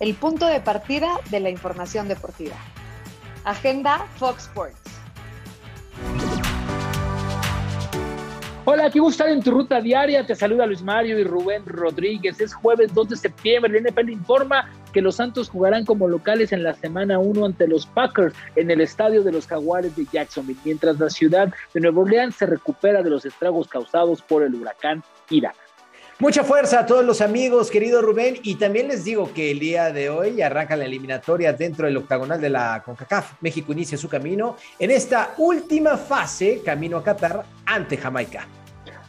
el punto de partida de la información deportiva. Agenda Fox Sports. Hola, aquí gusto en tu ruta diaria. Te saluda Luis Mario y Rubén Rodríguez. Es jueves 2 de septiembre. El NFL informa que los Santos jugarán como locales en la semana 1 ante los Packers en el estadio de los Jaguares de Jacksonville, mientras la ciudad de Nueva Orleans se recupera de los estragos causados por el huracán Ira. Mucha fuerza a todos los amigos, querido Rubén. Y también les digo que el día de hoy arranca la eliminatoria dentro del octagonal de la CONCACAF. México inicia su camino en esta última fase, camino a Qatar ante Jamaica.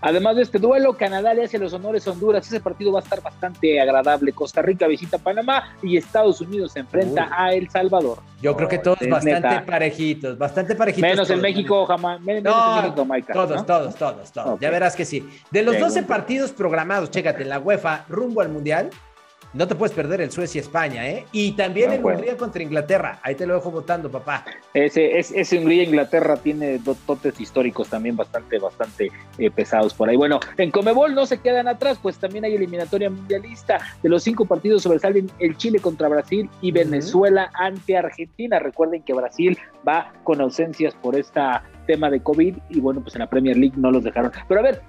Además de este duelo, Canadá le hace los honores a Honduras. Ese partido va a estar bastante agradable. Costa Rica visita Panamá y Estados Unidos se enfrenta a El Salvador. Yo creo que todos bastante parejitos, bastante parejitos. Menos el México, jamás. Menos el México, Jamaica. Todos, todos, todos, todos. Ya verás que sí. De los 12 partidos programados, chécate, en la UEFA rumbo al Mundial, no te puedes perder el Suecia-España, ¿eh? Y también el Hungría contra Inglaterra. Ahí te lo dejo votando, papá. Ese, ese Hungría-Inglaterra tiene dos totes históricos también bastante, bastante eh, pesados por ahí. Bueno, en Comebol no se quedan atrás, pues también hay eliminatoria mundialista. De los cinco partidos sobresalen el Chile contra Brasil y Venezuela ante Argentina. Recuerden que Brasil va con ausencias por este tema de COVID y bueno, pues en la Premier League no los dejaron. Pero a ver,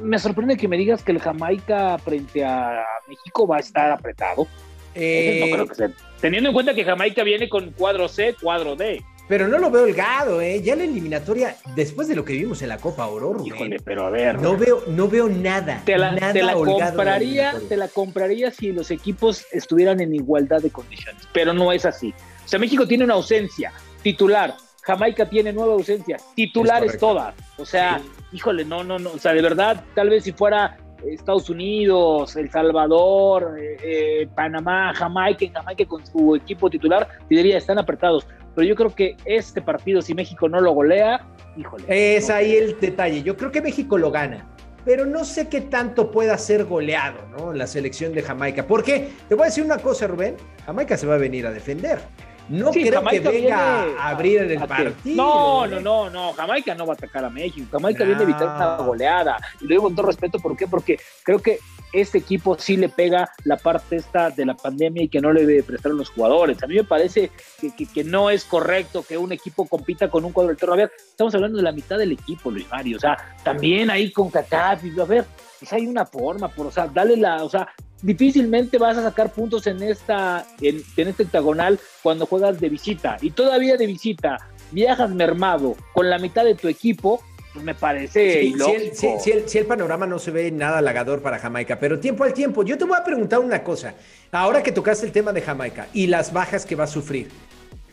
me sorprende que me digas que el Jamaica frente a México va a estar apretado. Eh, no creo que sea. Teniendo en cuenta que Jamaica viene con cuadro C, cuadro D. Pero no lo veo holgado, ¿eh? Ya la eliminatoria, después de lo que vimos en la Copa Oro, Híjole, pero a ver. No veo, no veo nada. Te la, nada te la compraría, te la compraría si los equipos estuvieran en igualdad de condiciones. Pero no es así. O sea, México tiene una ausencia titular. Jamaica tiene nueva ausencia, titulares todas. O sea, híjole, no, no, no, o sea, de verdad, tal vez si fuera Estados Unidos, El Salvador, eh, eh, Panamá, Jamaica, Jamaica con su equipo titular, diría, están apretados. Pero yo creo que este partido, si México no lo golea, híjole. Es ahí el detalle. Yo creo que México lo gana. Pero no sé qué tanto pueda ser goleado, ¿no? La selección de Jamaica. Porque te voy a decir una cosa, Rubén. Jamaica se va a venir a defender. No creo que venga a abrir el partido. No, no, no, no. Jamaica no va a atacar a México. Jamaica viene a evitar una goleada. Y lo digo con todo respeto, ¿por qué? Porque creo que este equipo sí le pega la parte esta de la pandemia y que no le debe prestar a los jugadores. A mí me parece que, no es correcto que un equipo compita con un cuadro del A ver, estamos hablando de la mitad del equipo, Luis Mario. O sea, también ahí con Kaká, a ver, pues hay una forma, por, o sea, dale la, o sea, difícilmente vas a sacar puntos en esta en, este octagonal cuando juegas de visita y todavía de visita viajas mermado con la mitad de tu equipo pues me parece si, el, panorama no se ve nada halagador para Jamaica, pero tiempo al tiempo. Yo te voy a preguntar una cosa. Ahora que tocaste el tema de Jamaica y las bajas que va a sufrir,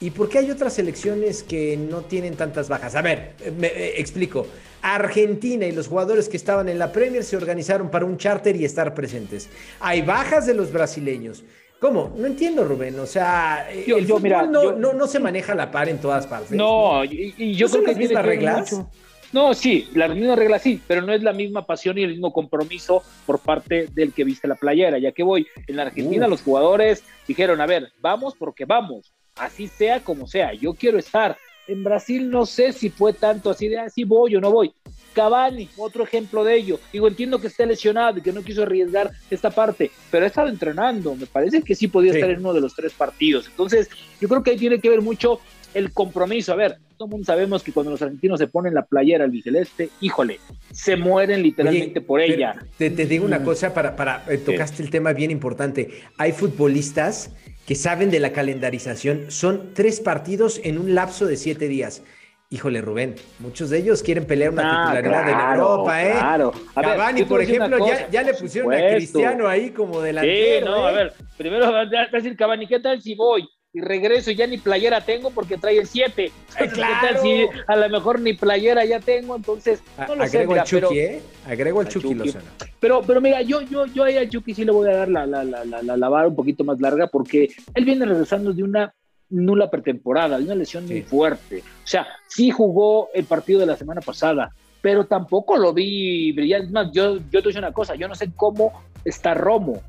¿y por qué hay otras selecciones que no tienen tantas bajas? A ver, me eh, explico. Argentina y los jugadores que estaban en la Premier se organizaron para un charter y estar presentes. Hay bajas de los brasileños. ¿Cómo? No entiendo, Rubén. O sea, el fútbol no, no, se maneja a la par en todas partes. No, y, yo creo que tiene las reglas. No, sí, las mismas reglas sí, pero no es la misma pasión y el mismo compromiso por parte del que viste la playera. Ya que voy, en la Argentina los jugadores dijeron, a ver, vamos porque vamos, así sea como sea, yo quiero estar. En Brasil no sé si fue tanto así de, así ah, voy o no voy. Cavani, otro ejemplo de ello. Digo, entiendo que esté lesionado y que no quiso arriesgar esta parte, pero ha estado entrenando. Me parece que sí podía estar en uno de los tres partidos. Entonces, yo creo que ahí tiene que ver mucho el compromiso. A ver, todo el mundo sabemos que cuando los argentinos se ponen la playera albiceleste, híjole, se mueren literalmente por ella. Te, digo una mm. cosa, para, para eh, tocaste el tema bien importante. Hay futbolistas que saben de la calendarización. Son tres partidos en un lapso de siete días. Híjole, Rubén, muchos de ellos quieren pelear una ah, titularidad en Europa, ¿eh? Claro. A Cavani, por ejemplo, ya, le pusieron a Cristiano ahí como delantero. Sí, no, a ¿eh? ver, primero va a decir Cavani, ¿qué tal si voy? Y regreso y ya ni playera tengo porque trae el 7. Claro. Si a lo mejor ni playera ya tengo, entonces no lo Agrego sé, el Chucky, ¿eh? Agrego el Chucky, Pero, pero mira, yo, yo, yo ahí al Chucky sí le voy a dar la, la, la, la, la un poquito más larga porque él viene regresando de una nula pretemporada, de una lesión muy fuerte. O sea, sí jugó el partido de la semana pasada, pero tampoco lo vi brillante. Es más, yo, yo te digo una cosa, yo no sé cómo está Romo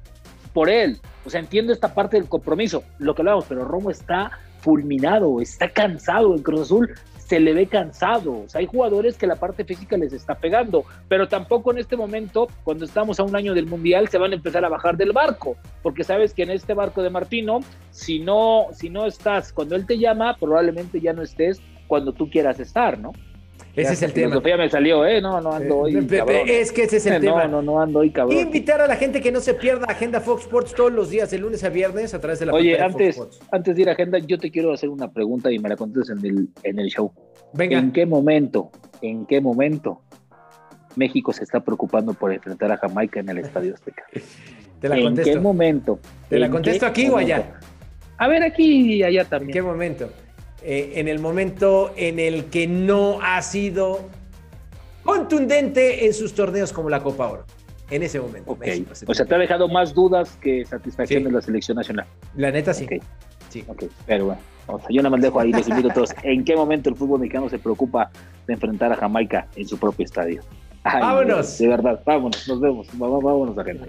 por él. O sea, entiendo esta parte del compromiso, lo que hablamos, pero Romo está fulminado, está cansado. El Cruz Azul se le ve cansado. O sea, hay jugadores que la parte física les está pegando, pero tampoco en este momento, cuando estamos a un año del Mundial, se van a empezar a bajar del barco, porque sabes que en este barco de Martino, si no, si no estás cuando él te llama, probablemente ya no estés cuando tú quieras estar, ¿no? Ese es el tema. Me salió, ¿eh? No, no ando hoy. Cabrón. Es que ese es el tema. No, no, ando hoy, cabrón. Invitar a la gente que no se pierda Agenda Fox Sports todos los días, de lunes a viernes, a través de la Oye, antes, antes de ir a Agenda, yo te quiero hacer una pregunta y me la contestes en el, en el show. Venga. ¿En qué momento, en qué momento México se está preocupando por enfrentar a Jamaica en el Estadio Azteca? Te la ¿En contesto. qué momento? ¿Te la contesto aquí o allá? A ver, aquí y allá también. ¿En qué momento? Eh, en el momento en el que no ha sido contundente en sus torneos como la Copa Oro. En ese momento. Okay. México, o sea, te ha dejado más dudas que satisfacción sí. de la selección nacional. La neta sí. Okay. sí. Ok, pero bueno. O sea, yo nada más dejo ahí, les invito a todos. ¿En qué momento el fútbol mexicano se preocupa de enfrentar a Jamaica en su propio estadio? Ay, vámonos. De verdad, vámonos, nos vemos. Vámonos gente.